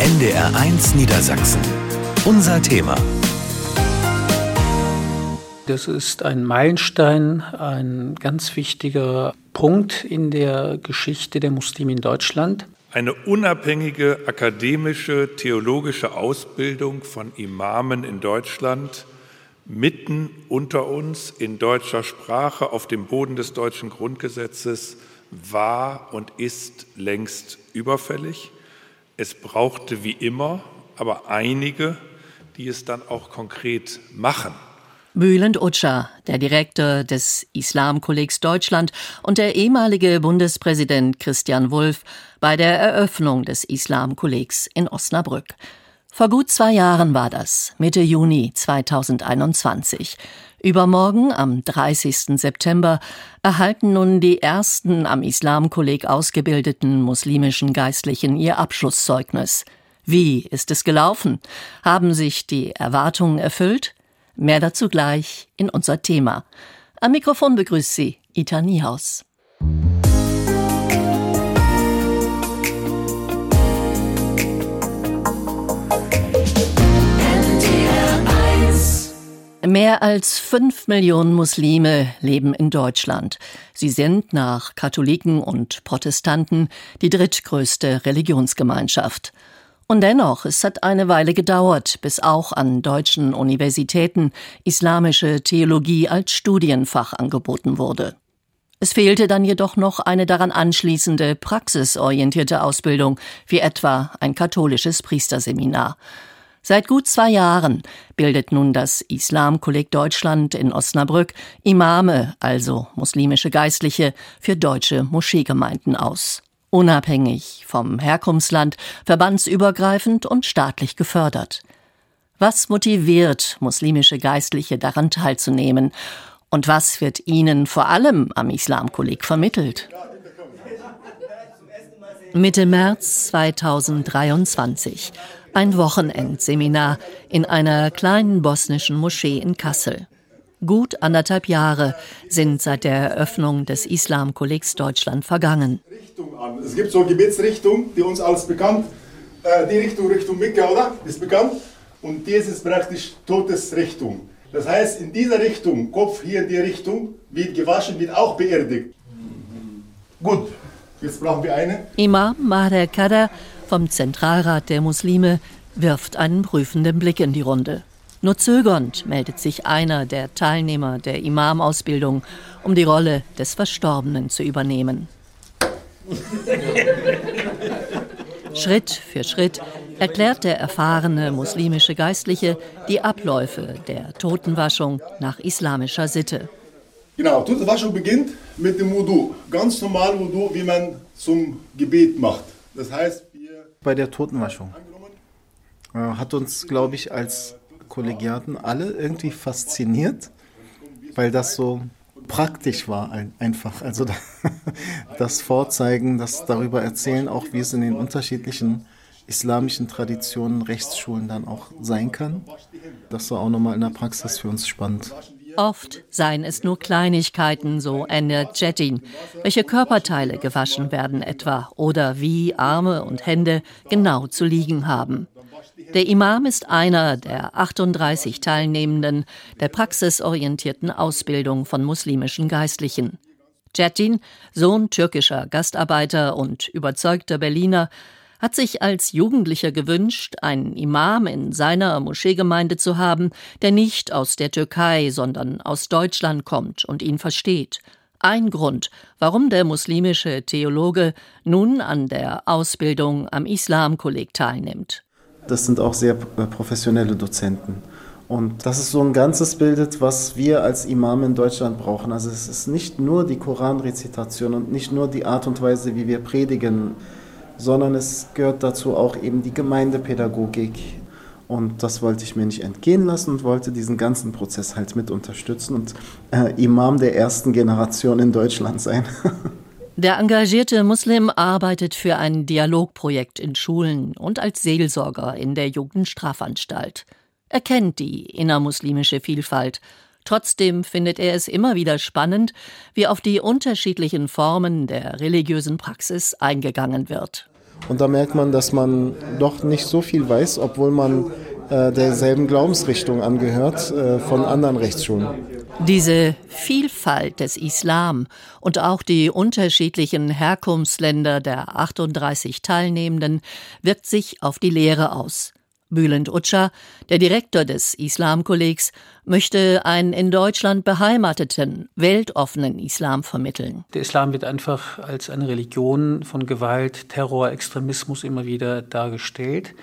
NDR1 Niedersachsen. Unser Thema. Das ist ein Meilenstein, ein ganz wichtiger Punkt in der Geschichte der Muslime in Deutschland. Eine unabhängige akademische, theologische Ausbildung von Imamen in Deutschland mitten unter uns in deutscher Sprache auf dem Boden des deutschen Grundgesetzes war und ist längst überfällig. Es brauchte wie immer aber einige, die es dann auch konkret machen. Bülent Utscha, der Direktor des Islamkollegs Deutschland und der ehemalige Bundespräsident Christian Wulff bei der Eröffnung des Islamkollegs in Osnabrück. Vor gut zwei Jahren war das, Mitte Juni 2021. Übermorgen, am 30. September, erhalten nun die ersten am Islamkolleg ausgebildeten muslimischen Geistlichen ihr Abschlusszeugnis. Wie ist es gelaufen? Haben sich die Erwartungen erfüllt? Mehr dazu gleich in unser Thema. Am Mikrofon begrüßt Sie Ita Niehaus. Mehr als fünf Millionen Muslime leben in Deutschland. Sie sind nach Katholiken und Protestanten die drittgrößte Religionsgemeinschaft. Und dennoch, es hat eine Weile gedauert, bis auch an deutschen Universitäten islamische Theologie als Studienfach angeboten wurde. Es fehlte dann jedoch noch eine daran anschließende praxisorientierte Ausbildung, wie etwa ein katholisches Priesterseminar. Seit gut zwei Jahren bildet nun das Islamkolleg Deutschland in Osnabrück Imame, also muslimische Geistliche, für deutsche Moscheegemeinden aus. Unabhängig vom Herkunftsland, verbandsübergreifend und staatlich gefördert. Was motiviert muslimische Geistliche daran teilzunehmen? Und was wird ihnen vor allem am Islamkolleg vermittelt? Mitte März 2023 ein Wochenendseminar in einer kleinen bosnischen Moschee in Kassel. Gut anderthalb Jahre sind seit der Eröffnung des Islamkollegs Deutschland vergangen. Es gibt so eine Gebetsrichtung, die uns alles bekannt. Äh, die Richtung Richtung Mekka, oder? Ist bekannt. Und dies ist praktisch Todesrichtung. Das heißt, in dieser Richtung, Kopf hier in die Richtung, wird gewaschen, wird auch beerdigt. Gut, jetzt brauchen wir eine. Imam Maher Kader vom Zentralrat der Muslime wirft einen prüfenden Blick in die Runde. Nur zögernd meldet sich einer der Teilnehmer der Imamausbildung, um die Rolle des Verstorbenen zu übernehmen. Schritt für Schritt erklärt der erfahrene muslimische Geistliche die Abläufe der Totenwaschung nach islamischer Sitte. Genau, Totenwaschung beginnt mit dem Wudu. Ganz normal Wudu, wie man zum Gebet macht. Das heißt, bei der Totenwaschung. Äh, hat uns, glaube ich, als Kollegiaten alle irgendwie fasziniert, weil das so praktisch war einfach. Also das Vorzeigen, das darüber erzählen, auch wie es in den unterschiedlichen islamischen Traditionen, Rechtsschulen dann auch sein kann. Das war auch nochmal in der Praxis für uns spannend. Oft seien es nur Kleinigkeiten, so Ende Jettin, welche Körperteile gewaschen werden etwa oder wie Arme und Hände genau zu liegen haben. Der Imam ist einer der 38 Teilnehmenden der praxisorientierten Ausbildung von muslimischen Geistlichen. Jettin, Sohn türkischer Gastarbeiter und überzeugter Berliner, hat sich als Jugendlicher gewünscht, einen Imam in seiner Moscheegemeinde zu haben, der nicht aus der Türkei, sondern aus Deutschland kommt und ihn versteht. Ein Grund, warum der muslimische Theologe nun an der Ausbildung am Islamkolleg teilnimmt. Das sind auch sehr äh, professionelle Dozenten. Und das ist so ein ganzes Bild, was wir als Imam in Deutschland brauchen. Also es ist nicht nur die Koranrezitation und nicht nur die Art und Weise, wie wir predigen, sondern es gehört dazu auch eben die Gemeindepädagogik. Und das wollte ich mir nicht entgehen lassen und wollte diesen ganzen Prozess halt mit unterstützen und äh, Imam der ersten Generation in Deutschland sein. Der engagierte Muslim arbeitet für ein Dialogprojekt in Schulen und als Seelsorger in der Jugendstrafanstalt. Er kennt die innermuslimische Vielfalt Trotzdem findet er es immer wieder spannend, wie auf die unterschiedlichen Formen der religiösen Praxis eingegangen wird. Und da merkt man, dass man doch nicht so viel weiß, obwohl man äh, derselben Glaubensrichtung angehört äh, von anderen Rechtsschulen. Diese Vielfalt des Islam und auch die unterschiedlichen Herkunftsländer der 38 Teilnehmenden wirkt sich auf die Lehre aus. Bülent Utscha, der Direktor des Islamkollegs, möchte einen in Deutschland beheimateten, weltoffenen Islam vermitteln. Der Islam wird einfach als eine Religion von Gewalt, Terror, Extremismus immer wieder dargestellt.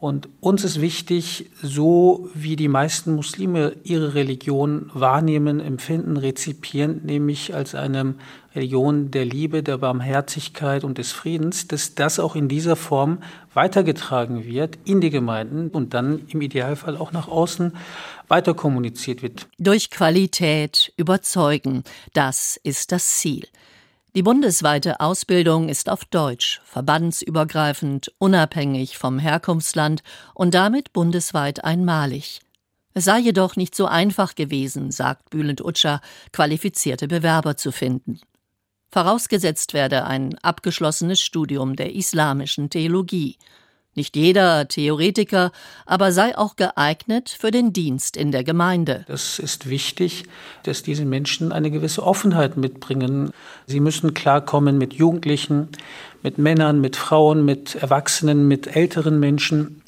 Und uns ist wichtig, so wie die meisten Muslime ihre Religion wahrnehmen, empfinden, rezipieren, nämlich als eine Religion der Liebe, der Barmherzigkeit und des Friedens, dass das auch in dieser Form weitergetragen wird in die Gemeinden und dann im Idealfall auch nach außen weiter kommuniziert wird. Durch Qualität überzeugen, das ist das Ziel. Die bundesweite Ausbildung ist auf Deutsch, verbandsübergreifend, unabhängig vom Herkunftsland und damit bundesweit einmalig. Es sei jedoch nicht so einfach gewesen, sagt Bülent Utscher, qualifizierte Bewerber zu finden. Vorausgesetzt werde ein abgeschlossenes Studium der islamischen Theologie. Nicht jeder Theoretiker, aber sei auch geeignet für den Dienst in der Gemeinde. Das ist wichtig, dass diese Menschen eine gewisse Offenheit mitbringen. Sie müssen klarkommen mit Jugendlichen, mit Männern, mit Frauen, mit Erwachsenen, mit älteren Menschen.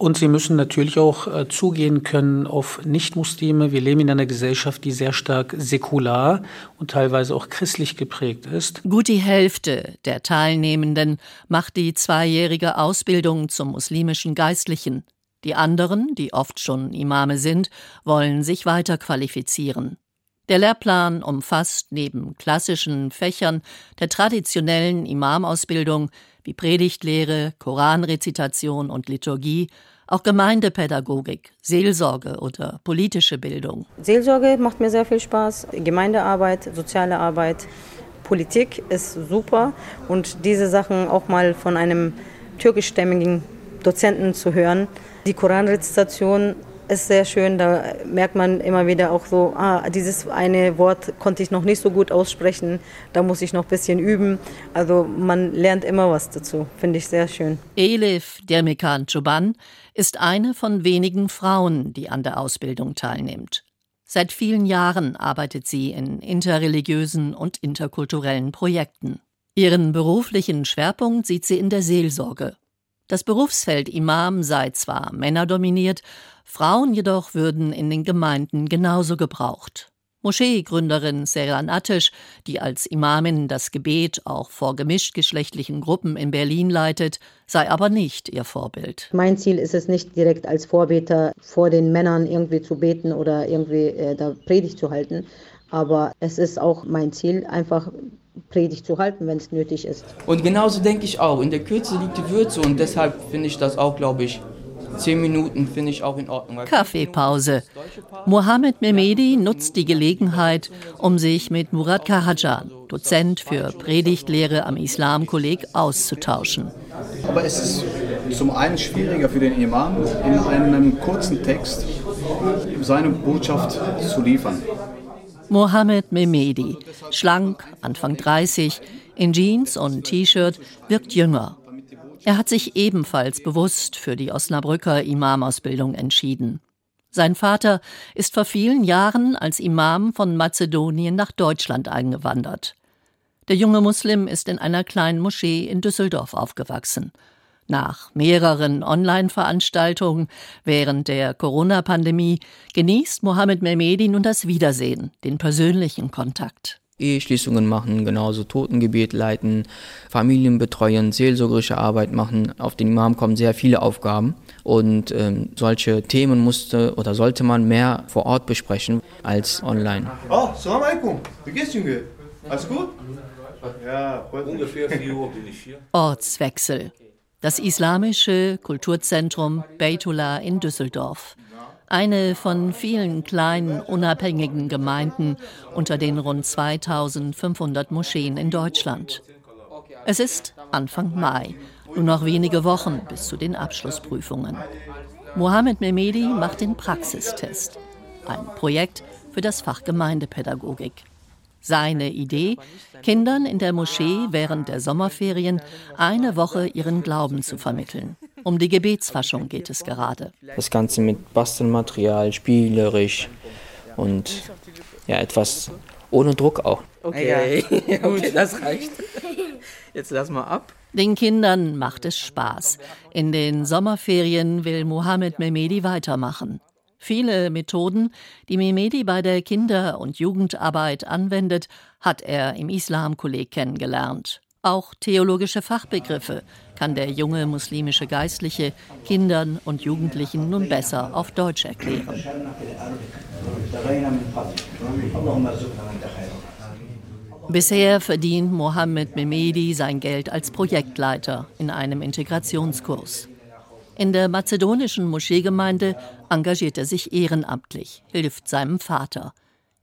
Und sie müssen natürlich auch äh, zugehen können auf Nichtmuslime. Wir leben in einer Gesellschaft, die sehr stark säkular und teilweise auch christlich geprägt ist. Gut die Hälfte der Teilnehmenden macht die zweijährige Ausbildung zum muslimischen Geistlichen. Die anderen, die oft schon Imame sind, wollen sich weiter qualifizieren. Der Lehrplan umfasst neben klassischen Fächern der traditionellen Imamausbildung wie Predigtlehre, Koranrezitation und Liturgie, auch Gemeindepädagogik, Seelsorge oder politische Bildung. Seelsorge macht mir sehr viel Spaß, Gemeindearbeit, soziale Arbeit, Politik ist super und diese Sachen auch mal von einem türkischstämmigen Dozenten zu hören. Die Koranrezitation ist sehr schön. Da merkt man immer wieder auch so, ah, dieses eine Wort konnte ich noch nicht so gut aussprechen. Da muss ich noch ein bisschen üben. Also man lernt immer was dazu. Finde ich sehr schön. Elif Dermikan Çoban ist eine von wenigen Frauen, die an der Ausbildung teilnimmt. Seit vielen Jahren arbeitet sie in interreligiösen und interkulturellen Projekten. Ihren beruflichen Schwerpunkt sieht sie in der Seelsorge. Das Berufsfeld Imam sei zwar männerdominiert, Frauen jedoch würden in den Gemeinden genauso gebraucht. Moscheegründerin Seran Attisch, die als Imamin das Gebet auch vor gemischtgeschlechtlichen Gruppen in Berlin leitet, sei aber nicht ihr Vorbild. Mein Ziel ist es nicht direkt als Vorbeter vor den Männern irgendwie zu beten oder irgendwie äh, da Predigt zu halten, aber es ist auch mein Ziel, einfach Predigt zu halten, wenn es nötig ist. Und genauso denke ich auch. In der Kürze liegt die Würze und deshalb finde ich das auch, glaube ich, Zehn Minuten finde ich auch in Ordnung. Kaffeepause. Mohamed Mehmedi nutzt die Gelegenheit, um sich mit Murat Kahajan, Dozent für Predigtlehre am Islamkolleg, auszutauschen. Aber es ist zum einen schwieriger für den Imam, in einem kurzen Text seine Botschaft zu liefern. Mohamed Mehmedi, schlank, Anfang 30, in Jeans und T-Shirt, wirkt jünger er hat sich ebenfalls bewusst für die Osnabrücker Imamausbildung entschieden. Sein Vater ist vor vielen Jahren als Imam von Mazedonien nach Deutschland eingewandert. Der junge Muslim ist in einer kleinen Moschee in Düsseldorf aufgewachsen. Nach mehreren Online-Veranstaltungen während der Corona-Pandemie genießt Mohammed Mehmedi nun das Wiedersehen, den persönlichen Kontakt. Eheschließungen machen, genauso Totengebet leiten, Familien betreuen, seelsorgerische Arbeit machen. Auf den Imam kommen sehr viele Aufgaben und ähm, solche Themen musste oder sollte man mehr vor Ort besprechen als online. Oh, salam alaikum. Wie geht's, Junge? Alles gut? Ja, ungefähr 4 Uhr bin ich hier. Ortswechsel. Das islamische Kulturzentrum Beitullah in Düsseldorf eine von vielen kleinen unabhängigen Gemeinden unter den rund 2500 Moscheen in Deutschland. Es ist Anfang Mai, nur noch wenige Wochen bis zu den Abschlussprüfungen. Mohamed Mehmedi macht den Praxistest, ein Projekt für das Fach Gemeindepädagogik. Seine Idee, Kindern in der Moschee während der Sommerferien eine Woche ihren Glauben zu vermitteln. Um die Gebetsfaschung geht es gerade. Das Ganze mit Bastelmaterial, spielerisch und ja, etwas ohne Druck auch. Okay, okay das reicht. Jetzt lass mal ab. Den Kindern macht es Spaß. In den Sommerferien will Mohammed Mehmedi weitermachen. Viele Methoden, die Mehmedi bei der Kinder- und Jugendarbeit anwendet, hat er im Islamkolleg kennengelernt. Auch theologische Fachbegriffe kann der junge muslimische Geistliche Kindern und Jugendlichen nun besser auf Deutsch erklären. Bisher verdient Mohammed Mehmedi sein Geld als Projektleiter in einem Integrationskurs. In der mazedonischen Moscheegemeinde engagiert er sich ehrenamtlich, hilft seinem Vater.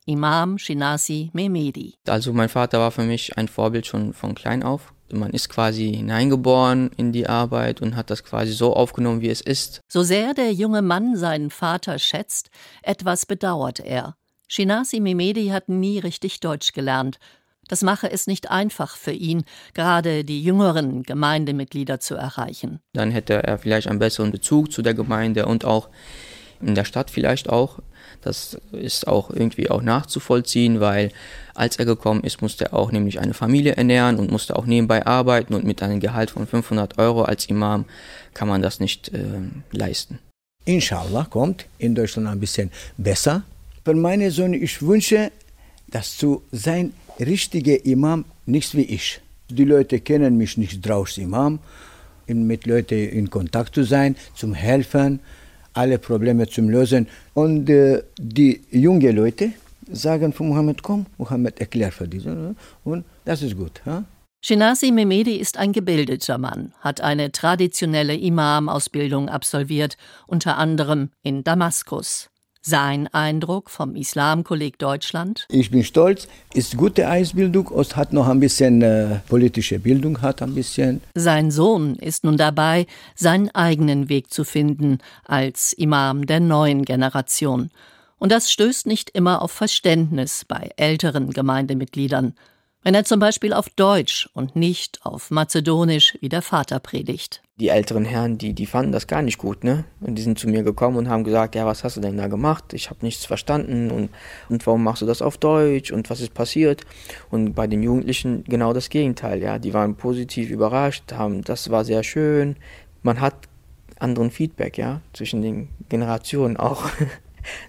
Imam Shinasi Mehmedi. Also mein Vater war für mich ein Vorbild schon von klein auf. Man ist quasi hineingeboren in die Arbeit und hat das quasi so aufgenommen, wie es ist. So sehr der junge Mann seinen Vater schätzt, etwas bedauert er. Shinasi Mehmedi hat nie richtig Deutsch gelernt das mache es nicht einfach für ihn, gerade die jüngeren Gemeindemitglieder zu erreichen. Dann hätte er vielleicht einen besseren Bezug zu der Gemeinde und auch in der Stadt vielleicht auch. Das ist auch irgendwie auch nachzuvollziehen, weil als er gekommen ist, musste er auch nämlich eine Familie ernähren und musste auch nebenbei arbeiten und mit einem Gehalt von 500 Euro als Imam kann man das nicht äh, leisten. Inshallah kommt in Deutschland ein bisschen besser. Für meine Söhne, ich wünsche, dass zu sein richtige Imam nicht wie ich. Die Leute kennen mich nicht draus Imam, mit Leuten in Kontakt zu sein, zum Helfen, alle Probleme zu lösen. Und äh, die jungen Leute sagen von Mohammed, komm, Mohammed erklärt für diese. Und das ist gut. Ja? Shinasi Mehmedi ist ein gebildeter Mann, hat eine traditionelle Imam-Ausbildung absolviert, unter anderem in Damaskus. Sein Eindruck vom Islamkolleg Deutschland? Ich bin stolz, ist gute Eisbildung, Ost hat noch ein bisschen äh, politische Bildung, hat ein bisschen. Sein Sohn ist nun dabei, seinen eigenen Weg zu finden als Imam der neuen Generation. Und das stößt nicht immer auf Verständnis bei älteren Gemeindemitgliedern wenn er zum Beispiel auf Deutsch und nicht auf Mazedonisch wie der Vater predigt. Die älteren Herren, die, die fanden das gar nicht gut, ne? Und die sind zu mir gekommen und haben gesagt, ja, was hast du denn da gemacht? Ich habe nichts verstanden und, und warum machst du das auf Deutsch und was ist passiert? Und bei den Jugendlichen genau das Gegenteil, ja. Die waren positiv überrascht, haben, das war sehr schön. Man hat anderen Feedback, ja, zwischen den Generationen auch.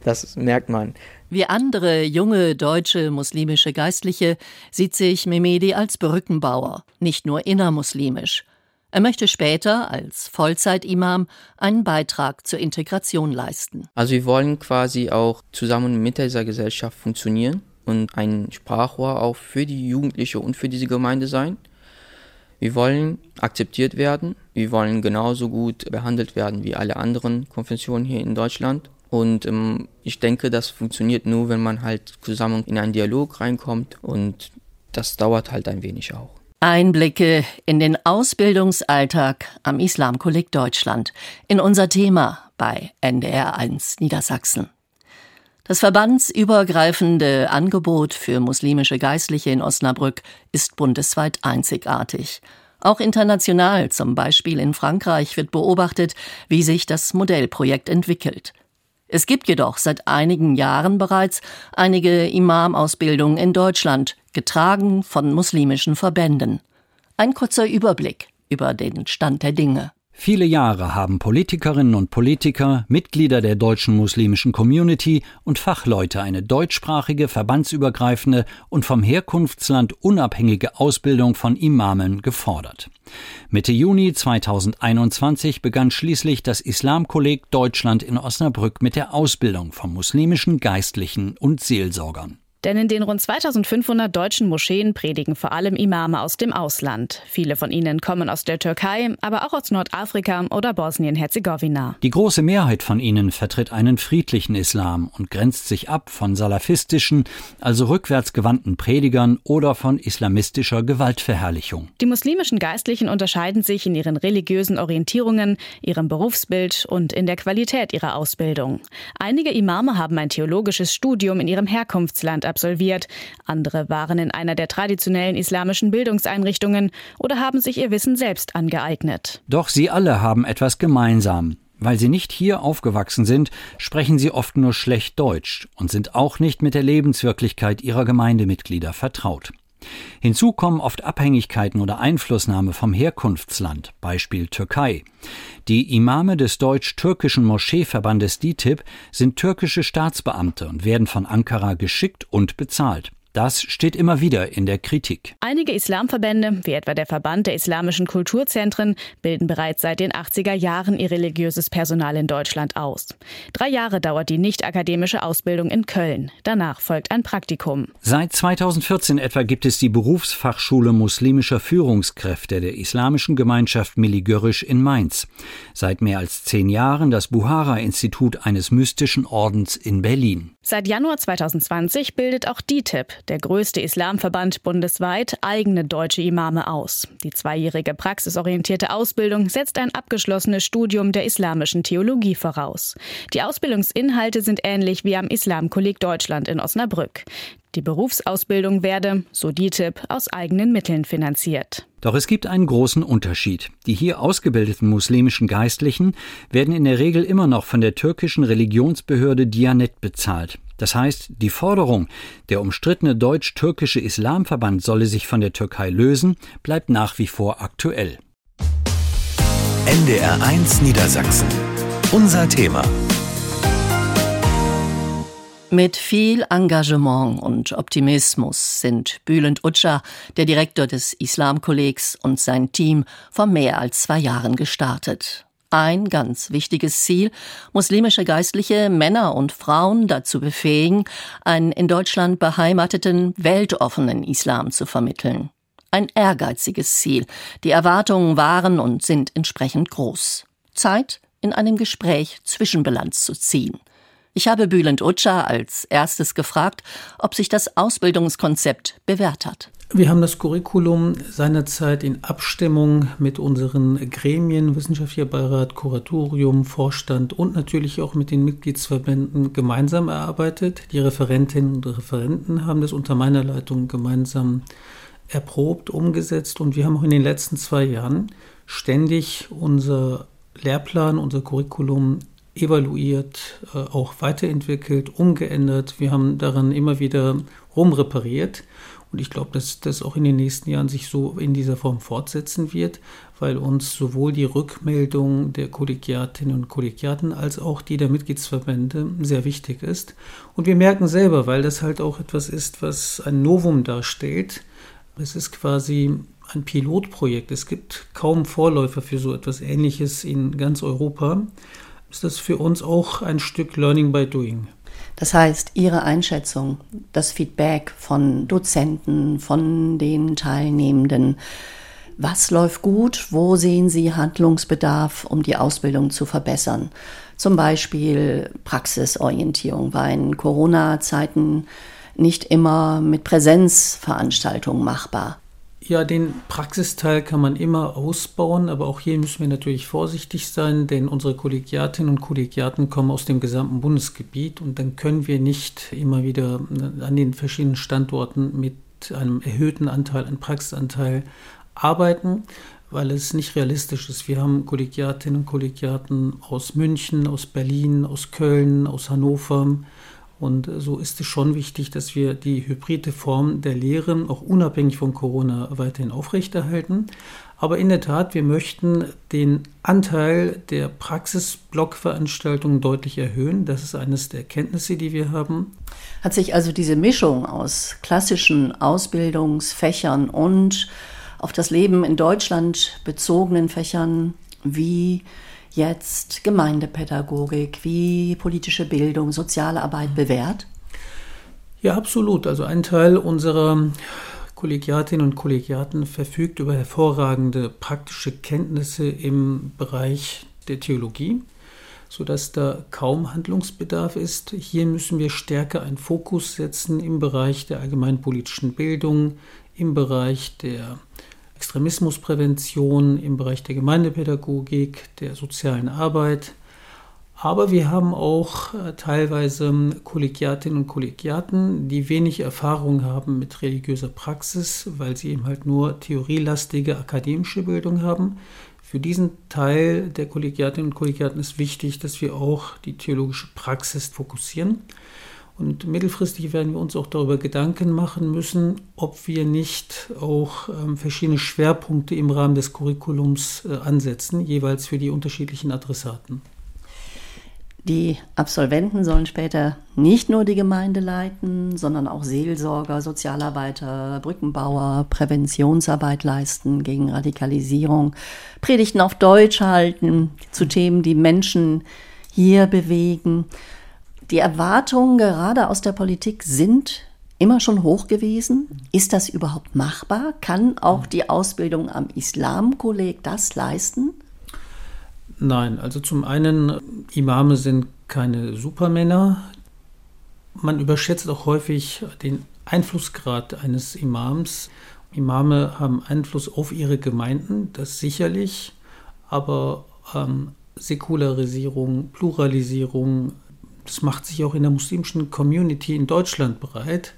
Das merkt man. Wie andere junge deutsche muslimische Geistliche sieht sich Mehmedi als Brückenbauer, nicht nur innermuslimisch. Er möchte später als Vollzeitimam einen Beitrag zur Integration leisten. Also wir wollen quasi auch zusammen mit dieser Gesellschaft funktionieren und ein Sprachrohr auch für die Jugendliche und für diese Gemeinde sein. Wir wollen akzeptiert werden, wir wollen genauso gut behandelt werden wie alle anderen Konfessionen hier in Deutschland. Und ähm, ich denke, das funktioniert nur, wenn man halt zusammen in einen Dialog reinkommt und das dauert halt ein wenig auch. Einblicke in den Ausbildungsalltag am Islamkolleg Deutschland in unser Thema bei NDR1 Niedersachsen. Das verbandsübergreifende Angebot für muslimische Geistliche in Osnabrück ist bundesweit einzigartig. Auch international, zum Beispiel in Frankreich, wird beobachtet, wie sich das Modellprojekt entwickelt. Es gibt jedoch seit einigen Jahren bereits einige Imam-Ausbildungen in Deutschland, getragen von muslimischen Verbänden. Ein kurzer Überblick über den Stand der Dinge. Viele Jahre haben Politikerinnen und Politiker, Mitglieder der deutschen muslimischen Community und Fachleute eine deutschsprachige, verbandsübergreifende und vom Herkunftsland unabhängige Ausbildung von Imamen gefordert. Mitte Juni 2021 begann schließlich das Islamkolleg Deutschland in Osnabrück mit der Ausbildung von muslimischen Geistlichen und Seelsorgern. Denn in den rund 2500 deutschen Moscheen predigen vor allem Imame aus dem Ausland. Viele von ihnen kommen aus der Türkei, aber auch aus Nordafrika oder Bosnien-Herzegowina. Die große Mehrheit von ihnen vertritt einen friedlichen Islam und grenzt sich ab von salafistischen, also rückwärtsgewandten Predigern oder von islamistischer Gewaltverherrlichung. Die muslimischen Geistlichen unterscheiden sich in ihren religiösen Orientierungen, ihrem Berufsbild und in der Qualität ihrer Ausbildung. Einige Imame haben ein theologisches Studium in ihrem Herkunftsland absolviert. Andere waren in einer der traditionellen islamischen Bildungseinrichtungen oder haben sich ihr Wissen selbst angeeignet. Doch sie alle haben etwas gemeinsam. Weil sie nicht hier aufgewachsen sind, sprechen sie oft nur schlecht Deutsch und sind auch nicht mit der Lebenswirklichkeit ihrer Gemeindemitglieder vertraut. Hinzu kommen oft Abhängigkeiten oder Einflussnahme vom Herkunftsland, Beispiel Türkei. Die Imame des deutsch-türkischen Moscheeverbandes DITIB sind türkische Staatsbeamte und werden von Ankara geschickt und bezahlt. Das steht immer wieder in der Kritik. Einige Islamverbände, wie etwa der Verband der islamischen Kulturzentren, bilden bereits seit den 80er Jahren ihr religiöses Personal in Deutschland aus. Drei Jahre dauert die nicht-akademische Ausbildung in Köln. Danach folgt ein Praktikum. Seit 2014 etwa gibt es die Berufsfachschule muslimischer Führungskräfte der islamischen Gemeinschaft Miligörisch in Mainz. Seit mehr als zehn Jahren das Buhara-Institut eines mystischen Ordens in Berlin. Seit Januar 2020 bildet auch DITIB, der größte Islamverband bundesweit, eigene deutsche Imame aus. Die zweijährige praxisorientierte Ausbildung setzt ein abgeschlossenes Studium der islamischen Theologie voraus. Die Ausbildungsinhalte sind ähnlich wie am Islamkolleg Deutschland in Osnabrück. Die Berufsausbildung werde, so DITIB, aus eigenen Mitteln finanziert. Doch es gibt einen großen Unterschied. Die hier ausgebildeten muslimischen Geistlichen werden in der Regel immer noch von der türkischen Religionsbehörde Dianet bezahlt. Das heißt, die Forderung, der umstrittene deutsch-türkische Islamverband solle sich von der Türkei lösen, bleibt nach wie vor aktuell. NDR 1 Niedersachsen. Unser Thema. Mit viel Engagement und Optimismus sind Bülent Utscha, der Direktor des Islamkollegs und sein Team vor mehr als zwei Jahren gestartet. Ein ganz wichtiges Ziel, muslimische Geistliche Männer und Frauen dazu befähigen, einen in Deutschland beheimateten, weltoffenen Islam zu vermitteln. Ein ehrgeiziges Ziel. Die Erwartungen waren und sind entsprechend groß. Zeit, in einem Gespräch Zwischenbilanz zu ziehen. Ich habe Bülent Utscha als erstes gefragt, ob sich das Ausbildungskonzept bewährt hat. Wir haben das Curriculum seinerzeit in Abstimmung mit unseren Gremien, Wissenschaftlicher Beirat, Kuratorium, Vorstand und natürlich auch mit den Mitgliedsverbänden gemeinsam erarbeitet. Die Referentinnen und Referenten haben das unter meiner Leitung gemeinsam erprobt, umgesetzt und wir haben auch in den letzten zwei Jahren ständig unser Lehrplan, unser Curriculum evaluiert, äh, auch weiterentwickelt, umgeändert. Wir haben daran immer wieder rumrepariert. Und ich glaube, dass das auch in den nächsten Jahren sich so in dieser Form fortsetzen wird, weil uns sowohl die Rückmeldung der Kollegiatinnen und Kollegiaten als auch die der Mitgliedsverbände sehr wichtig ist. Und wir merken selber, weil das halt auch etwas ist, was ein Novum darstellt. Es ist quasi ein Pilotprojekt. Es gibt kaum Vorläufer für so etwas Ähnliches in ganz Europa ist das für uns auch ein Stück Learning by Doing. Das heißt, Ihre Einschätzung, das Feedback von Dozenten, von den Teilnehmenden, was läuft gut? Wo sehen Sie Handlungsbedarf, um die Ausbildung zu verbessern? Zum Beispiel Praxisorientierung war in Corona-Zeiten nicht immer mit Präsenzveranstaltungen machbar. Ja, den Praxisteil kann man immer ausbauen, aber auch hier müssen wir natürlich vorsichtig sein, denn unsere Kollegiatinnen und Kollegiaten kommen aus dem gesamten Bundesgebiet und dann können wir nicht immer wieder an den verschiedenen Standorten mit einem erhöhten Anteil an Praxisanteil arbeiten, weil es nicht realistisch ist. Wir haben Kollegiatinnen und Kollegiaten aus München, aus Berlin, aus Köln, aus Hannover, und so ist es schon wichtig, dass wir die hybride Form der Lehre auch unabhängig von Corona weiterhin aufrechterhalten. Aber in der Tat, wir möchten den Anteil der Praxisblockveranstaltungen deutlich erhöhen. Das ist eines der Erkenntnisse, die wir haben. Hat sich also diese Mischung aus klassischen Ausbildungsfächern und auf das Leben in Deutschland bezogenen Fächern wie jetzt Gemeindepädagogik, wie politische Bildung, soziale Arbeit bewährt? Ja, absolut. Also ein Teil unserer Kollegiatinnen und Kollegiaten verfügt über hervorragende praktische Kenntnisse im Bereich der Theologie, sodass da kaum Handlungsbedarf ist. Hier müssen wir stärker einen Fokus setzen im Bereich der allgemeinpolitischen Bildung, im Bereich der Extremismusprävention im Bereich der Gemeindepädagogik, der sozialen Arbeit, Aber wir haben auch äh, teilweise Kollegiatinnen und Kollegiaten, die wenig Erfahrung haben mit religiöser Praxis, weil sie eben halt nur theorielastige akademische Bildung haben. Für diesen Teil der Kollegiatinnen und Kollegiaten ist wichtig, dass wir auch die theologische Praxis fokussieren. Und mittelfristig werden wir uns auch darüber Gedanken machen müssen, ob wir nicht auch ähm, verschiedene Schwerpunkte im Rahmen des Curriculums äh, ansetzen, jeweils für die unterschiedlichen Adressaten. Die Absolventen sollen später nicht nur die Gemeinde leiten, sondern auch Seelsorger, Sozialarbeiter, Brückenbauer, Präventionsarbeit leisten gegen Radikalisierung, Predigten auf Deutsch halten zu Themen, die Menschen hier bewegen. Die Erwartungen gerade aus der Politik sind immer schon hoch gewesen. Ist das überhaupt machbar? Kann auch die Ausbildung am Islamkolleg das leisten? Nein, also zum einen, Imame sind keine Supermänner. Man überschätzt auch häufig den Einflussgrad eines Imams. Imame haben Einfluss auf ihre Gemeinden, das sicherlich, aber ähm, Säkularisierung, Pluralisierung, das macht sich auch in der muslimischen Community in Deutschland bereit.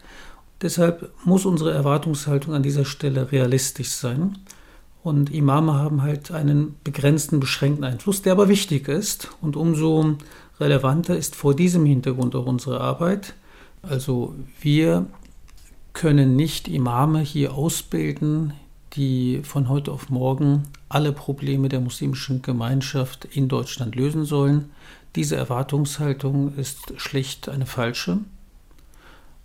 Deshalb muss unsere Erwartungshaltung an dieser Stelle realistisch sein. Und Imame haben halt einen begrenzten, beschränkten Einfluss, der aber wichtig ist. Und umso relevanter ist vor diesem Hintergrund auch unsere Arbeit. Also wir können nicht Imame hier ausbilden, die von heute auf morgen alle Probleme der muslimischen Gemeinschaft in Deutschland lösen sollen. Diese Erwartungshaltung ist schlicht eine falsche.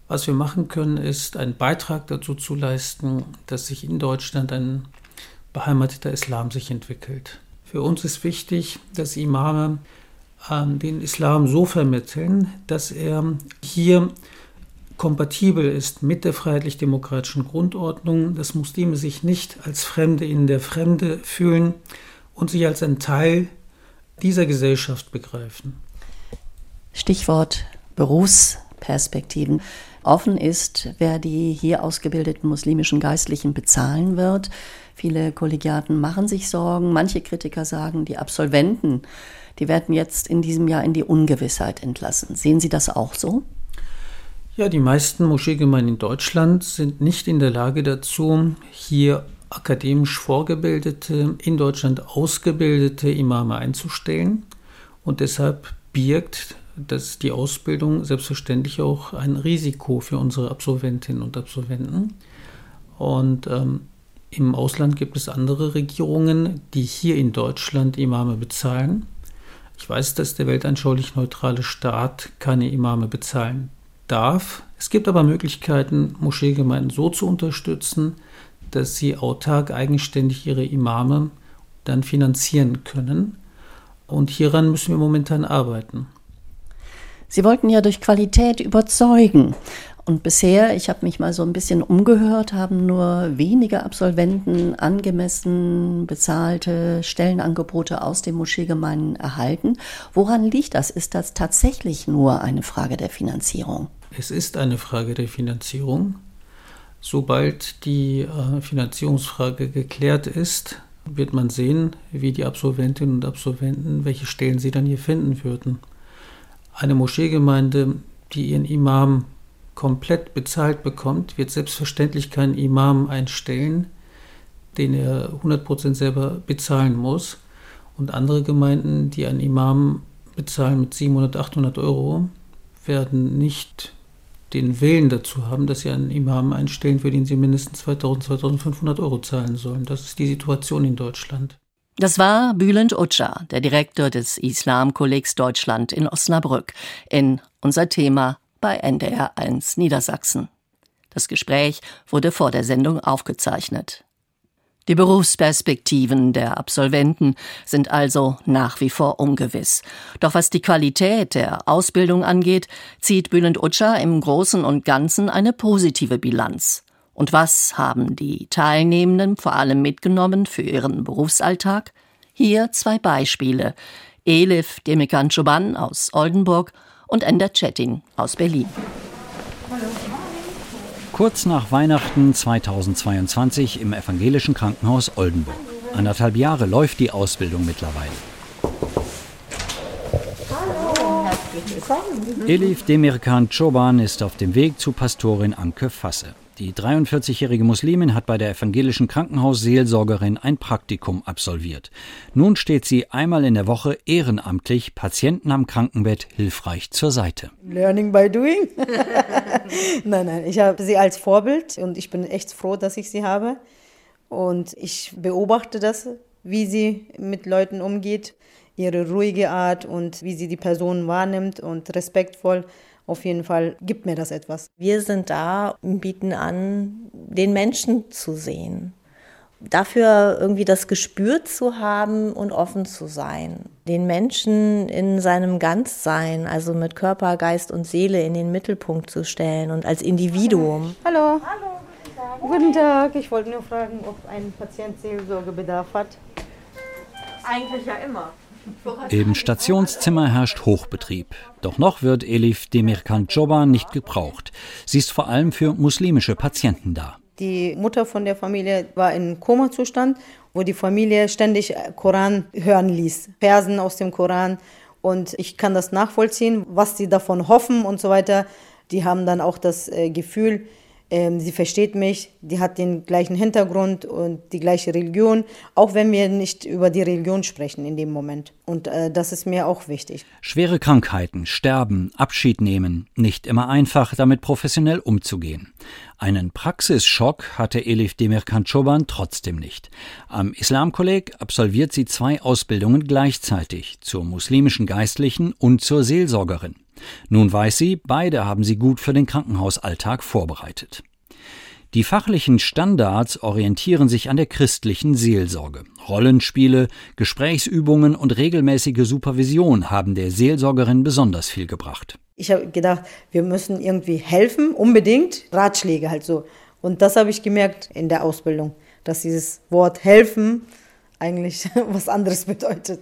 Was wir machen können, ist einen Beitrag dazu zu leisten, dass sich in Deutschland ein beheimateter Islam sich entwickelt. Für uns ist wichtig, dass Imame äh, den Islam so vermitteln, dass er hier kompatibel ist mit der freiheitlich-demokratischen Grundordnung, dass Muslime sich nicht als Fremde in der Fremde fühlen und sich als ein Teil dieser Gesellschaft begreifen. Stichwort Berufsperspektiven. Offen ist, wer die hier ausgebildeten muslimischen Geistlichen bezahlen wird. Viele Kollegiaten machen sich Sorgen. Manche Kritiker sagen, die Absolventen, die werden jetzt in diesem Jahr in die Ungewissheit entlassen. Sehen Sie das auch so? Ja, die meisten Moscheegemeinden in Deutschland sind nicht in der Lage dazu, hier akademisch vorgebildete, in Deutschland ausgebildete Imame einzustellen. Und deshalb birgt dass die Ausbildung selbstverständlich auch ein Risiko für unsere Absolventinnen und Absolventen. Und ähm, im Ausland gibt es andere Regierungen, die hier in Deutschland Imame bezahlen. Ich weiß, dass der weltanschaulich neutrale Staat keine Imame bezahlen darf. Es gibt aber Möglichkeiten, Moscheegemeinden so zu unterstützen, dass sie autark eigenständig ihre Imame dann finanzieren können. Und hieran müssen wir momentan arbeiten. Sie wollten ja durch Qualität überzeugen. Und bisher, ich habe mich mal so ein bisschen umgehört, haben nur wenige Absolventen angemessen bezahlte Stellenangebote aus den Moscheegemeinden erhalten. Woran liegt das? Ist das tatsächlich nur eine Frage der Finanzierung? Es ist eine Frage der Finanzierung. Sobald die äh, Finanzierungsfrage geklärt ist, wird man sehen, wie die Absolventinnen und Absolventen, welche Stellen sie dann hier finden würden. Eine Moscheegemeinde, die ihren Imam komplett bezahlt bekommt, wird selbstverständlich keinen Imam einstellen, den er 100% selber bezahlen muss. Und andere Gemeinden, die einen Imam bezahlen mit 700, 800 Euro, werden nicht den Willen dazu haben, dass sie einen Imam einstellen, für den sie mindestens 2000, 2500 Euro zahlen sollen. Das ist die Situation in Deutschland. Das war Bülent Uca, der Direktor des Islamkollegs Deutschland in Osnabrück, in unser Thema bei NDR 1 Niedersachsen. Das Gespräch wurde vor der Sendung aufgezeichnet. Die Berufsperspektiven der Absolventen sind also nach wie vor ungewiss. Doch was die Qualität der Ausbildung angeht, zieht Bülent Utscher im Großen und Ganzen eine positive Bilanz. Und was haben die Teilnehmenden vor allem mitgenommen für ihren Berufsalltag? Hier zwei Beispiele. Elif Demikan Choban aus Oldenburg und Ender Chettin aus Berlin. Kurz nach Weihnachten 2022 im evangelischen Krankenhaus Oldenburg. Anderthalb Jahre läuft die Ausbildung mittlerweile. Elif Demirkan Çoban ist auf dem Weg zu Pastorin Anke Fasse. Die 43-jährige Muslimin hat bei der evangelischen Krankenhausseelsorgerin ein Praktikum absolviert. Nun steht sie einmal in der Woche ehrenamtlich Patienten am Krankenbett hilfreich zur Seite. Learning by doing. nein, nein, ich habe sie als Vorbild und ich bin echt froh, dass ich sie habe. Und ich beobachte das, wie sie mit Leuten umgeht, ihre ruhige Art und wie sie die Person wahrnimmt und respektvoll auf jeden Fall gibt mir das etwas. Wir sind da und bieten an, den Menschen zu sehen. Dafür irgendwie das Gespür zu haben und offen zu sein. Den Menschen in seinem Ganzsein, also mit Körper, Geist und Seele in den Mittelpunkt zu stellen und als Individuum. Hallo. Hallo. Guten Tag. Ich wollte nur fragen, ob ein Patient Seelsorgebedarf hat. Eigentlich ja immer. Im Stationszimmer herrscht Hochbetrieb. Doch noch wird Elif Demirkan Çoban nicht gebraucht. Sie ist vor allem für muslimische Patienten da. Die Mutter von der Familie war in Koma-Zustand, wo die Familie ständig Koran hören ließ, Versen aus dem Koran. Und ich kann das nachvollziehen, was sie davon hoffen und so weiter. Die haben dann auch das äh, Gefühl, ähm, sie versteht mich, die hat den gleichen Hintergrund und die gleiche Religion, auch wenn wir nicht über die Religion sprechen in dem Moment. Und äh, das ist mir auch wichtig. Schwere Krankheiten, Sterben, Abschied nehmen, nicht immer einfach, damit professionell umzugehen. Einen Praxisschock hatte Elif Demirkan Çoban trotzdem nicht. Am Islamkolleg absolviert sie zwei Ausbildungen gleichzeitig, zur muslimischen Geistlichen und zur Seelsorgerin. Nun weiß sie, beide haben sie gut für den Krankenhausalltag vorbereitet. Die fachlichen Standards orientieren sich an der christlichen Seelsorge. Rollenspiele, Gesprächsübungen und regelmäßige Supervision haben der Seelsorgerin besonders viel gebracht. Ich habe gedacht, wir müssen irgendwie helfen, unbedingt. Ratschläge halt so. Und das habe ich gemerkt in der Ausbildung, dass dieses Wort helfen eigentlich was anderes bedeutet.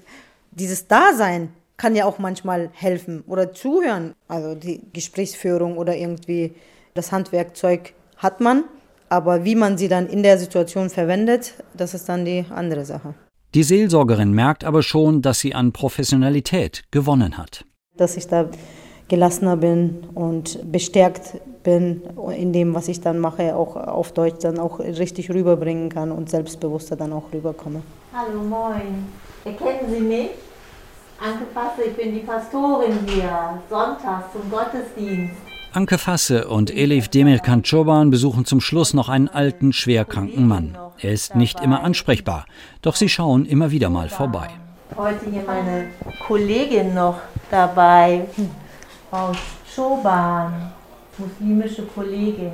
Dieses Dasein, kann ja auch manchmal helfen oder zuhören. Also die Gesprächsführung oder irgendwie das Handwerkzeug hat man, aber wie man sie dann in der Situation verwendet, das ist dann die andere Sache. Die Seelsorgerin merkt aber schon, dass sie an Professionalität gewonnen hat. Dass ich da gelassener bin und bestärkt bin in dem, was ich dann mache, auch auf Deutsch dann auch richtig rüberbringen kann und selbstbewusster dann auch rüberkomme. Hallo, moin. Erkennen Sie mich? Anke Fasse, ich bin die Pastorin hier, sonntags zum Gottesdienst. Anke Fasse und Elif Demirkan Çoban besuchen zum Schluss noch einen alten, schwerkranken Mann. Er ist nicht immer ansprechbar, doch sie schauen immer wieder mal vorbei. Heute hier meine Kollegin noch dabei, Frau Çoban, muslimische Kollegin.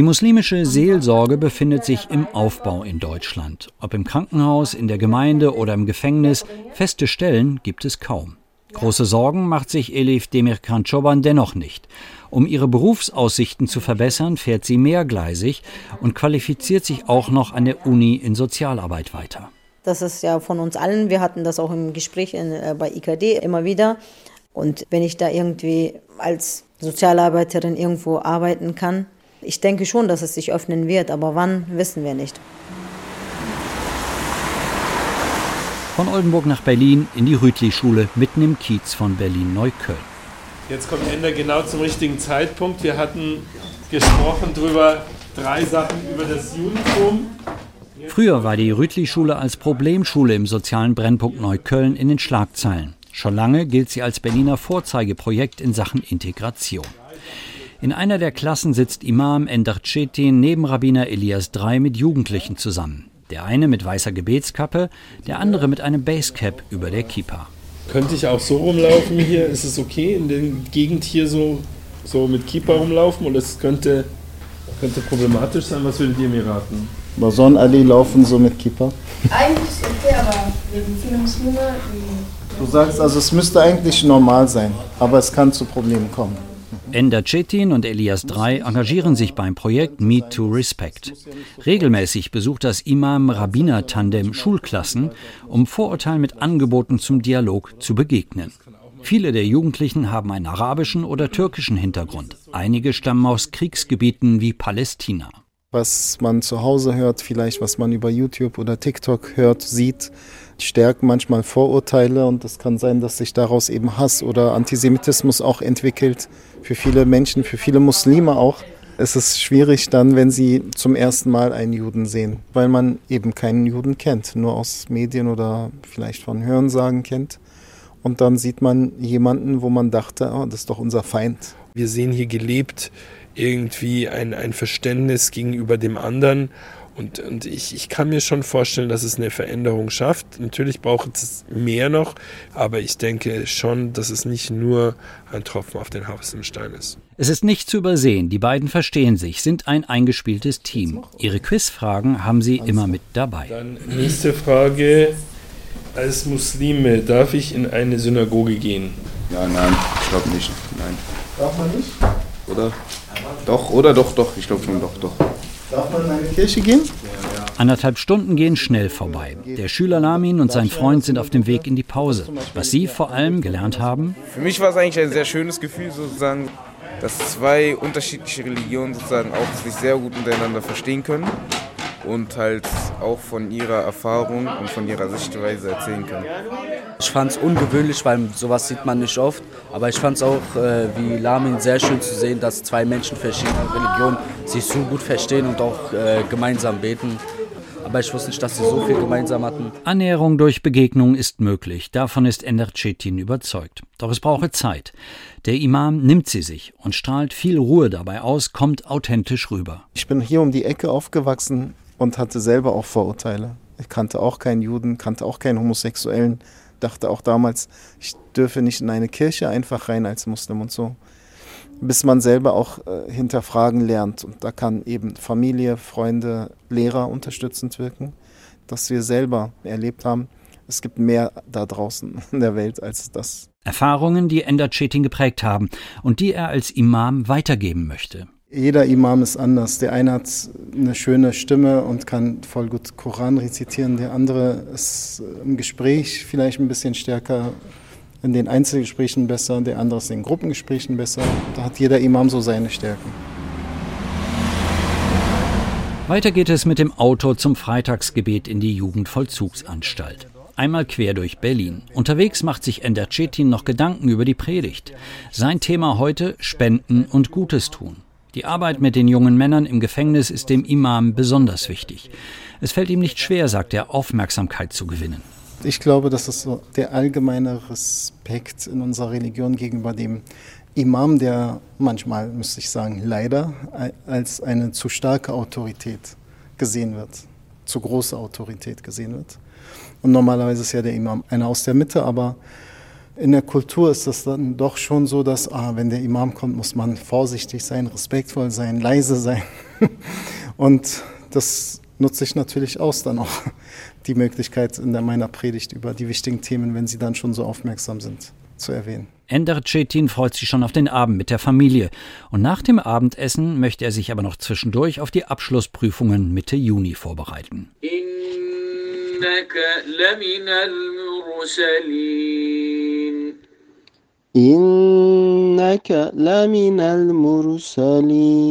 Die muslimische Seelsorge befindet sich im Aufbau in Deutschland. Ob im Krankenhaus, in der Gemeinde oder im Gefängnis, feste Stellen gibt es kaum. Große Sorgen macht sich Elif Demirkan Çoban dennoch nicht. Um ihre Berufsaussichten zu verbessern, fährt sie mehrgleisig und qualifiziert sich auch noch an der Uni in Sozialarbeit weiter. Das ist ja von uns allen. Wir hatten das auch im Gespräch in, äh, bei IKD immer wieder. Und wenn ich da irgendwie als Sozialarbeiterin irgendwo arbeiten kann, ich denke schon, dass es sich öffnen wird, aber wann, wissen wir nicht. Von Oldenburg nach Berlin in die Rütli-Schule mitten im Kiez von Berlin-Neukölln. Jetzt kommt Ende genau zum richtigen Zeitpunkt. Wir hatten gesprochen darüber, drei Sachen über das Judentum. Früher war die Rütli-Schule als Problemschule im sozialen Brennpunkt Neukölln in den Schlagzeilen. Schon lange gilt sie als Berliner Vorzeigeprojekt in Sachen Integration. In einer der Klassen sitzt Imam Ender Cetin neben Rabbiner Elias III mit Jugendlichen zusammen. Der eine mit weißer Gebetskappe, der andere mit einem Basecap über der Kippa. Könnte ich auch so rumlaufen hier? Ist es okay, in der Gegend hier so, so mit Kippa rumlaufen? Oder es könnte, könnte problematisch sein? Was würdet ihr mir raten? Bei Sonnenallee laufen so mit Kippa? Eigentlich ist okay, aber wegen viele Muslime. Du sagst also, es müsste eigentlich normal sein, aber es kann zu Problemen kommen. Ender Cetin und Elias III engagieren sich beim Projekt Meet to Respect. Regelmäßig besucht das Imam-Rabbiner-Tandem Schulklassen, um Vorurteilen mit Angeboten zum Dialog zu begegnen. Viele der Jugendlichen haben einen arabischen oder türkischen Hintergrund. Einige stammen aus Kriegsgebieten wie Palästina. Was man zu Hause hört, vielleicht was man über YouTube oder TikTok hört, sieht, stärken manchmal Vorurteile und es kann sein, dass sich daraus eben Hass oder Antisemitismus auch entwickelt. Für viele Menschen, für viele Muslime auch. Es ist schwierig dann, wenn sie zum ersten Mal einen Juden sehen, weil man eben keinen Juden kennt, nur aus Medien oder vielleicht von Hörensagen kennt. Und dann sieht man jemanden, wo man dachte, oh, das ist doch unser Feind. Wir sehen hier gelebt irgendwie ein, ein Verständnis gegenüber dem anderen und, und ich, ich kann mir schon vorstellen, dass es eine Veränderung schafft. Natürlich braucht es mehr noch, aber ich denke schon, dass es nicht nur ein Tropfen auf den heißen Stein ist. Es ist nicht zu übersehen, die beiden verstehen sich, sind ein eingespieltes Team. Ihre Quizfragen haben sie immer mit dabei. Dann nächste Frage. Als Muslime darf ich in eine Synagoge gehen? Ja, nein, ich glaube nicht. Nein. Darf man nicht? Oder? Doch, oder doch, doch. Ich glaube schon, doch, doch. Darf man in eine Kirche gehen? Anderthalb Stunden gehen schnell vorbei. Der Schüler Lamin und sein Freund sind auf dem Weg in die Pause. Was sie vor allem gelernt haben? Für mich war es eigentlich ein sehr schönes Gefühl, sozusagen, dass zwei unterschiedliche Religionen sozusagen auch sich sehr gut miteinander verstehen können und halt auch von ihrer Erfahrung und von ihrer Sichtweise erzählen können. Ich fand es ungewöhnlich, weil sowas sieht man nicht oft. Aber ich fand es auch äh, wie Lamin sehr schön zu sehen, dass zwei Menschen verschiedener Religionen sich so gut verstehen und auch äh, gemeinsam beten. Aber ich wusste nicht, dass sie so viel gemeinsam hatten. Annäherung durch Begegnung ist möglich. Davon ist Ender Cetin überzeugt. Doch es brauche Zeit. Der Imam nimmt sie sich und strahlt viel Ruhe dabei aus, kommt authentisch rüber. Ich bin hier um die Ecke aufgewachsen und hatte selber auch Vorurteile. Ich kannte auch keinen Juden, kannte auch keinen Homosexuellen, dachte auch damals, ich dürfe nicht in eine Kirche einfach rein als Muslim und so. Bis man selber auch äh, hinterfragen lernt. Und da kann eben Familie, Freunde, Lehrer unterstützend wirken, dass wir selber erlebt haben, es gibt mehr da draußen in der Welt als das. Erfahrungen, die Ender Chetin geprägt haben und die er als Imam weitergeben möchte. Jeder Imam ist anders. Der eine hat eine schöne Stimme und kann voll gut Koran rezitieren. Der andere ist im Gespräch vielleicht ein bisschen stärker, in den Einzelgesprächen besser. Der andere ist in Gruppengesprächen besser. Da hat jeder Imam so seine Stärken. Weiter geht es mit dem Auto zum Freitagsgebet in die Jugendvollzugsanstalt. Einmal quer durch Berlin. Unterwegs macht sich Ender Cetin noch Gedanken über die Predigt. Sein Thema heute Spenden und Gutes tun. Die Arbeit mit den jungen Männern im Gefängnis ist dem Imam besonders wichtig. Es fällt ihm nicht schwer, sagt er, Aufmerksamkeit zu gewinnen. Ich glaube, das ist so der allgemeine Respekt in unserer Religion gegenüber dem Imam, der manchmal, müsste ich sagen, leider als eine zu starke Autorität gesehen wird, zu große Autorität gesehen wird. Und normalerweise ist ja der Imam einer aus der Mitte, aber in der Kultur ist es dann doch schon so, dass ah, wenn der Imam kommt, muss man vorsichtig sein, respektvoll sein, leise sein. Und das nutze ich natürlich aus, dann auch die Möglichkeit in meiner Predigt über die wichtigen Themen, wenn Sie dann schon so aufmerksam sind, zu erwähnen. Ender Cetin freut sich schon auf den Abend mit der Familie. Und nach dem Abendessen möchte er sich aber noch zwischendurch auf die Abschlussprüfungen Mitte Juni vorbereiten. إنك لمن المرسلين إنك لمن المرسلين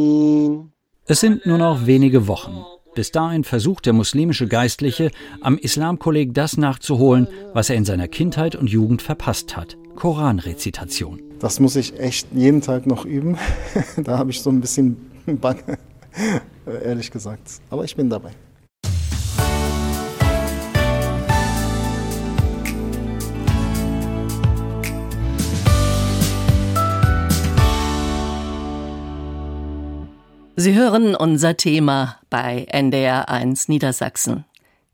Es sind nur noch wenige Wochen. Bis dahin versucht der muslimische Geistliche, am Islamkolleg das nachzuholen, was er in seiner Kindheit und Jugend verpasst hat. Koranrezitation. Das muss ich echt jeden Tag noch üben. da habe ich so ein bisschen Bange, ehrlich gesagt. Aber ich bin dabei. Sie hören unser Thema bei NDR1 Niedersachsen.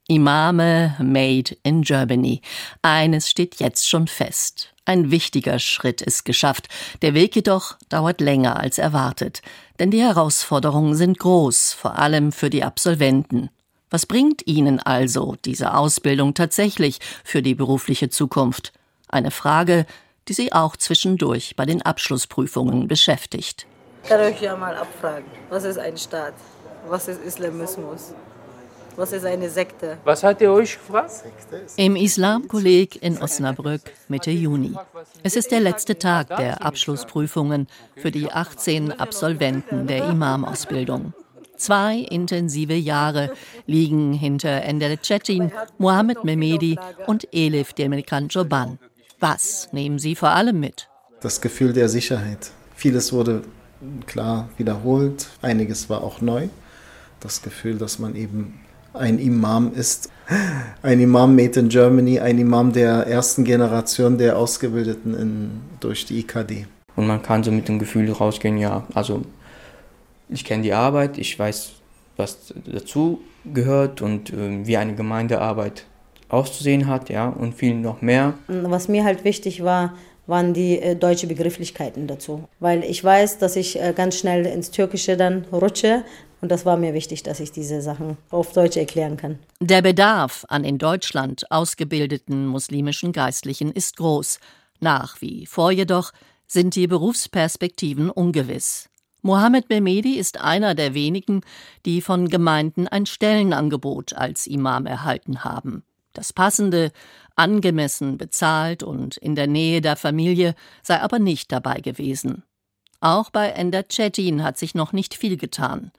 Imame Made in Germany. Eines steht jetzt schon fest. Ein wichtiger Schritt ist geschafft. Der Weg jedoch dauert länger als erwartet. Denn die Herausforderungen sind groß, vor allem für die Absolventen. Was bringt ihnen also diese Ausbildung tatsächlich für die berufliche Zukunft? Eine Frage, die sie auch zwischendurch bei den Abschlussprüfungen beschäftigt. Ich kann euch ja mal abfragen, was ist ein Staat? Was ist Islamismus? Was ist eine Sekte? Was hat ihr euch gefragt? Im Islamkolleg in Osnabrück Mitte Juni. Es ist der letzte Tag der Abschlussprüfungen für die 18 Absolventen der Imamausbildung. Zwei intensive Jahre liegen hinter Ender Cetin, Mohamed Mehmedi und Elif Demirkan Joban. Was nehmen Sie vor allem mit? Das Gefühl der Sicherheit. Vieles wurde klar wiederholt, einiges war auch neu. Das Gefühl, dass man eben ein Imam ist, ein Imam made in Germany, ein Imam der ersten Generation der Ausgebildeten in, durch die IKD. Und man kann so mit dem Gefühl rausgehen, ja, also ich kenne die Arbeit, ich weiß, was dazu gehört und äh, wie eine Gemeindearbeit auszusehen hat, ja, und viel noch mehr. Was mir halt wichtig war, waren die äh, deutsche Begrifflichkeiten dazu, weil ich weiß, dass ich äh, ganz schnell ins Türkische dann rutsche und das war mir wichtig, dass ich diese Sachen auf Deutsch erklären kann. Der Bedarf an in Deutschland ausgebildeten muslimischen Geistlichen ist groß. Nach wie vor jedoch sind die Berufsperspektiven ungewiss. Mohammed Mehmedi ist einer der wenigen, die von Gemeinden ein Stellenangebot als Imam erhalten haben. Das passende, angemessen bezahlt und in der Nähe der Familie sei aber nicht dabei gewesen. Auch bei Ender Cetin hat sich noch nicht viel getan.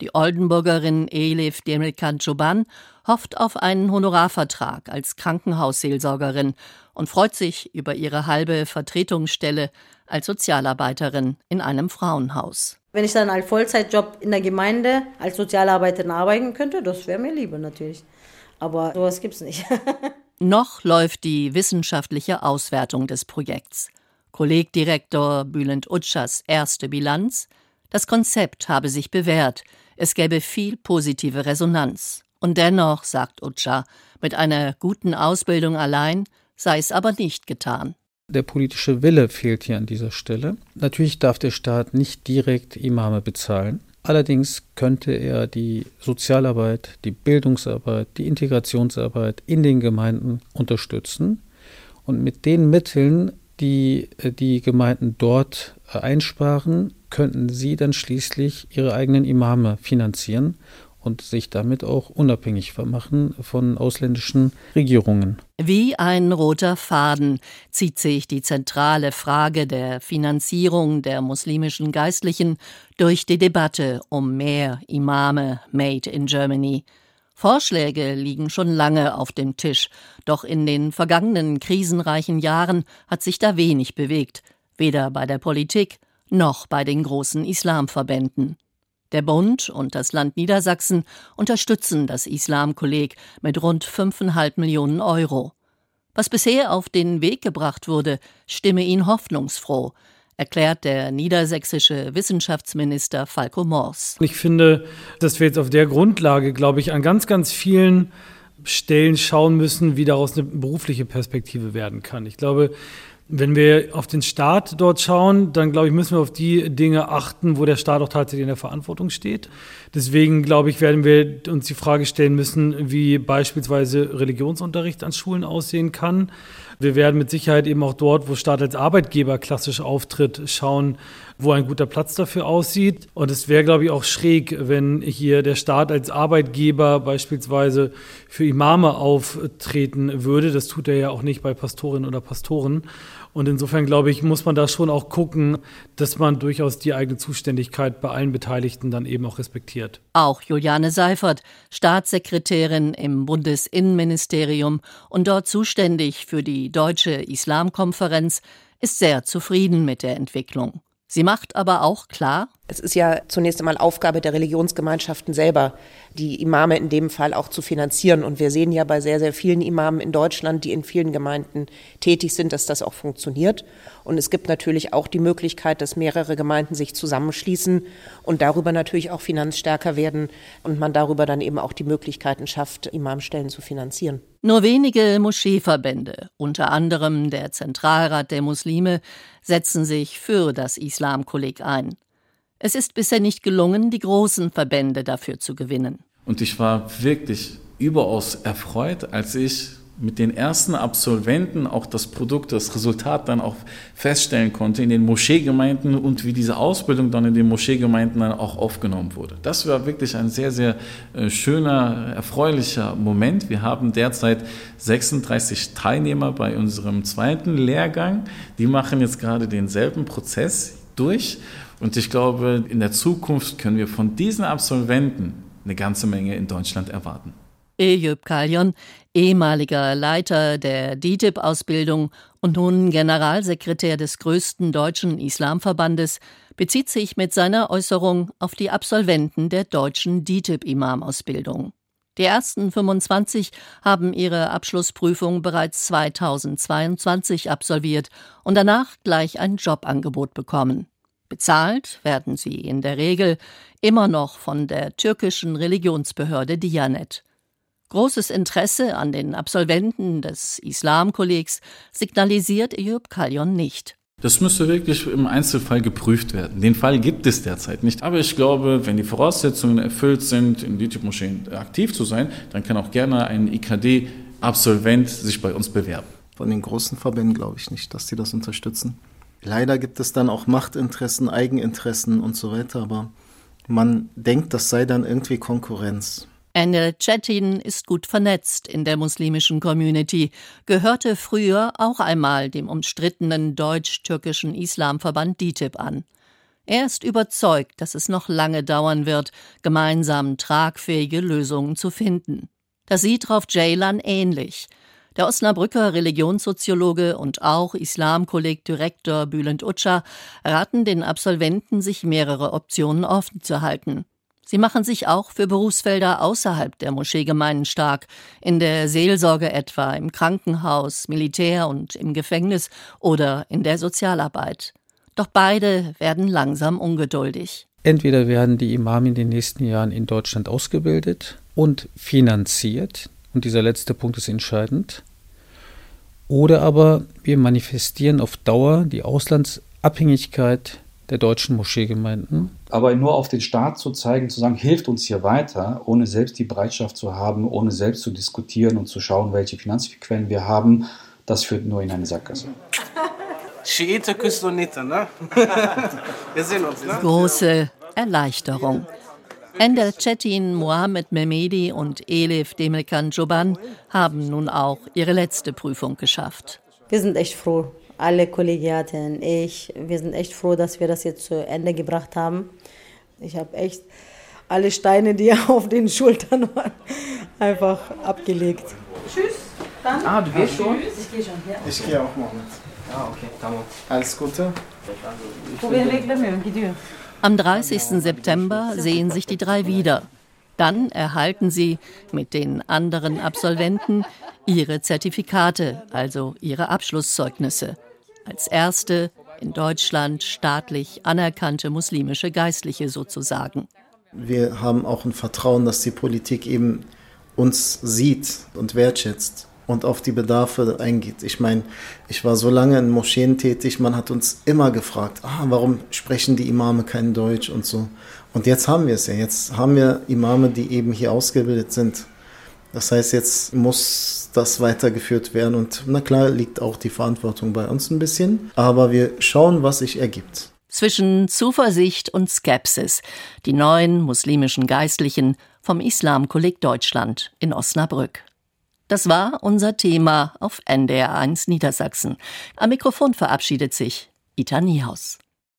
Die Oldenburgerin Elif Demirkan Çoban hofft auf einen Honorarvertrag als Krankenhausseelsorgerin und freut sich über ihre halbe Vertretungsstelle als Sozialarbeiterin in einem Frauenhaus. Wenn ich dann als Vollzeitjob in der Gemeinde als Sozialarbeiterin arbeiten könnte, das wäre mir lieber natürlich. Aber sowas gibt es nicht. Noch läuft die wissenschaftliche Auswertung des Projekts. Kollegdirektor Bülent Utschers erste Bilanz. Das Konzept habe sich bewährt. Es gäbe viel positive Resonanz. Und dennoch, sagt Utscha, mit einer guten Ausbildung allein sei es aber nicht getan. Der politische Wille fehlt hier an dieser Stelle. Natürlich darf der Staat nicht direkt Imame bezahlen. Allerdings könnte er die Sozialarbeit, die Bildungsarbeit, die Integrationsarbeit in den Gemeinden unterstützen und mit den Mitteln, die äh, die Gemeinden dort äh, einsparen, könnten sie dann schließlich ihre eigenen Imame finanzieren und sich damit auch unabhängig machen von ausländischen Regierungen. Wie ein roter Faden zieht sich die zentrale Frage der Finanzierung der muslimischen Geistlichen durch die Debatte um mehr Imame made in Germany. Vorschläge liegen schon lange auf dem Tisch, doch in den vergangenen krisenreichen Jahren hat sich da wenig bewegt, weder bei der Politik noch bei den großen Islamverbänden. Der Bund und das Land Niedersachsen unterstützen das Islamkolleg mit rund 5,5 Millionen Euro. Was bisher auf den Weg gebracht wurde, stimme ihn hoffnungsfroh, erklärt der niedersächsische Wissenschaftsminister Falco Mors. Ich finde, dass wir jetzt auf der Grundlage, glaube ich, an ganz, ganz vielen Stellen schauen müssen, wie daraus eine berufliche Perspektive werden kann. Ich glaube, wenn wir auf den Staat dort schauen, dann glaube ich, müssen wir auf die Dinge achten, wo der Staat auch tatsächlich in der Verantwortung steht. Deswegen glaube ich, werden wir uns die Frage stellen müssen, wie beispielsweise Religionsunterricht an Schulen aussehen kann. Wir werden mit Sicherheit eben auch dort, wo Staat als Arbeitgeber klassisch auftritt, schauen, wo ein guter Platz dafür aussieht. Und es wäre, glaube ich, auch schräg, wenn hier der Staat als Arbeitgeber beispielsweise für Imame auftreten würde. Das tut er ja auch nicht bei Pastorinnen oder Pastoren. Und insofern glaube ich, muss man da schon auch gucken, dass man durchaus die eigene Zuständigkeit bei allen Beteiligten dann eben auch respektiert. Auch Juliane Seifert, Staatssekretärin im Bundesinnenministerium und dort zuständig für die Deutsche Islamkonferenz, ist sehr zufrieden mit der Entwicklung. Sie macht aber auch klar, es ist ja zunächst einmal Aufgabe der Religionsgemeinschaften selber, die Imame in dem Fall auch zu finanzieren. Und wir sehen ja bei sehr, sehr vielen Imamen in Deutschland, die in vielen Gemeinden tätig sind, dass das auch funktioniert. Und es gibt natürlich auch die Möglichkeit, dass mehrere Gemeinden sich zusammenschließen und darüber natürlich auch finanzstärker werden und man darüber dann eben auch die Möglichkeiten schafft, Imamstellen zu finanzieren. Nur wenige Moscheeverbände, unter anderem der Zentralrat der Muslime, setzen sich für das Islamkolleg ein. Es ist bisher nicht gelungen, die großen Verbände dafür zu gewinnen. Und ich war wirklich überaus erfreut, als ich mit den ersten Absolventen auch das Produkt, das Resultat dann auch feststellen konnte in den Moscheegemeinden und wie diese Ausbildung dann in den Moscheegemeinden dann auch aufgenommen wurde. Das war wirklich ein sehr, sehr äh, schöner, erfreulicher Moment. Wir haben derzeit 36 Teilnehmer bei unserem zweiten Lehrgang. Die machen jetzt gerade denselben Prozess durch. Und ich glaube, in der Zukunft können wir von diesen Absolventen eine ganze Menge in Deutschland erwarten. Eyüp Kalyon, ehemaliger Leiter der DITIB-Ausbildung und nun Generalsekretär des größten deutschen Islamverbandes, bezieht sich mit seiner Äußerung auf die Absolventen der deutschen DITIB-Imam-Ausbildung. Die ersten 25 haben ihre Abschlussprüfung bereits 2022 absolviert und danach gleich ein Jobangebot bekommen. Bezahlt werden sie in der Regel immer noch von der türkischen Religionsbehörde Diyanet. Großes Interesse an den Absolventen des Islamkollegs signalisiert Eyüp Kalyon nicht. Das müsste wirklich im Einzelfall geprüft werden. Den Fall gibt es derzeit nicht. Aber ich glaube, wenn die Voraussetzungen erfüllt sind, in DITIB-Moscheen aktiv zu sein, dann kann auch gerne ein IKD-Absolvent sich bei uns bewerben. Von den großen Verbänden glaube ich nicht, dass sie das unterstützen. Leider gibt es dann auch Machtinteressen, Eigeninteressen und so weiter, aber man denkt, das sei dann irgendwie Konkurrenz. Enel Cetin ist gut vernetzt in der muslimischen Community, gehörte früher auch einmal dem umstrittenen deutsch-türkischen Islamverband DITIB an. Er ist überzeugt, dass es noch lange dauern wird, gemeinsam tragfähige Lösungen zu finden. Das sieht Rauf Ceylan ähnlich. Der Osnabrücker Religionssoziologe und auch Islamkolleg-Direktor Bülent Utscha raten den Absolventen, sich mehrere Optionen offen zu halten. Sie machen sich auch für Berufsfelder außerhalb der Moscheegemeinden stark, in der Seelsorge etwa, im Krankenhaus, Militär und im Gefängnis oder in der Sozialarbeit. Doch beide werden langsam ungeduldig. Entweder werden die Imame in den nächsten Jahren in Deutschland ausgebildet und finanziert, und dieser letzte Punkt ist entscheidend, oder aber wir manifestieren auf Dauer die Auslandsabhängigkeit der deutschen Moscheegemeinden. Aber nur auf den Staat zu zeigen, zu sagen, hilft uns hier weiter, ohne selbst die Bereitschaft zu haben, ohne selbst zu diskutieren und zu schauen, welche Finanzquellen wir haben, das führt nur in eine Sackgasse. Schiite küsst Sunnite, ne? Wir sehen uns, ne? Große Erleichterung. Ender Cetin, Mohamed Mehmedi und Elif Demelkan Joban haben nun auch ihre letzte Prüfung geschafft. Wir sind echt froh, alle Kollegiaten, ich, wir sind echt froh, dass wir das jetzt zu Ende gebracht haben. Ich habe echt alle Steine, die auf den Schultern waren, einfach abgelegt. Tschüss. Dann. Ah, du gehst schon? Ich gehe schon, ja. Ich gehe auch mit. Ah, okay, tamam. Alles Gute. Am 30. September sehen sich die drei wieder. Dann erhalten sie mit den anderen Absolventen ihre Zertifikate, also ihre Abschlusszeugnisse. Als erste in Deutschland staatlich anerkannte muslimische Geistliche sozusagen. Wir haben auch ein Vertrauen, dass die Politik eben uns sieht und wertschätzt und auf die Bedarfe eingeht. Ich meine, ich war so lange in Moscheen tätig, man hat uns immer gefragt, ah, warum sprechen die Imame kein Deutsch und so. Und jetzt haben wir es ja. Jetzt haben wir Imame, die eben hier ausgebildet sind. Das heißt, jetzt muss das weitergeführt werden und na klar liegt auch die Verantwortung bei uns ein bisschen, aber wir schauen, was sich ergibt. Zwischen Zuversicht und Skepsis die neuen muslimischen Geistlichen vom Islamkolleg Deutschland in Osnabrück. Das war unser Thema auf NDR1 Niedersachsen. Am Mikrofon verabschiedet sich Ita Niehaus.